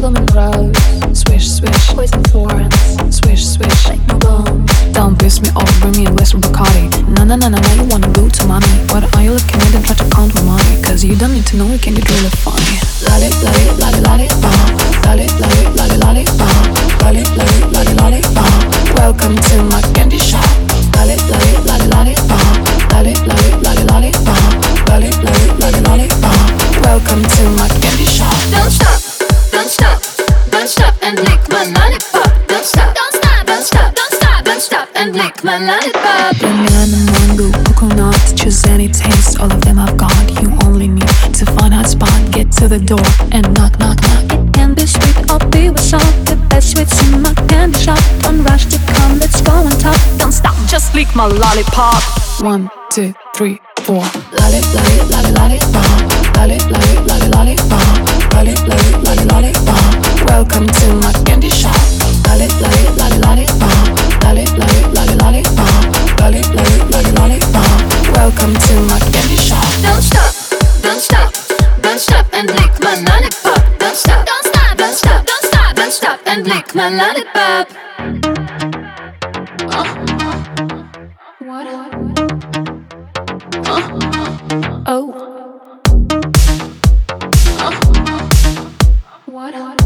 blooming rose. Swish, swish, poison thorns. Swish, swish, like no bone. Don't piss me off, bring me a glass from Bacardi. Na na na na, now you wanna go to mommy. What are you looking at and try to count my money? Cause you don't need to know, it can get really funny. Lolly, lolly, lolly, lolly, bum. Lolly, lolly, lolly, lolly, bum. Lolly, lolly, lolly, lolly, bum. Welcome to my candy shop. Lolly, lolly, lolly, lolly, bum. Lolly, lolly, lolly, lolly, bum. Lolly, lolly, lolly, lolly, bum. Welcome to my candy shop. And lick my lollipop. Don't stop, don't stop, don't stop, don't stop, don't stop and lick my lollipop. Banana, mango, coconut, choose any taste. All of them I've got. You only need to find a spot. Get to the door and knock, knock, knock. It can be sweet or be with salt. The best sweets in my candy shop. Don't rush to come, let's go on top. Don't stop, just lick my lollipop. One, two, three, four. Lolly, lolly, lolly, welcome to my candy shop. Lolly, lolly, lolly, lolly, uh. Lolly, lolly, lolly, lolly, uh. Lolly, lolly, lolly, lolly, uh. Welcome to my candy shop. Don't stop, don't stop, don't stop and lick my lollipop. Don't stop, don't stop, don't stop, don't stop, don't stop and lick my lollipop. Uh-huh. Uh-huh. Oh. Uh-huh. What? Oh. What?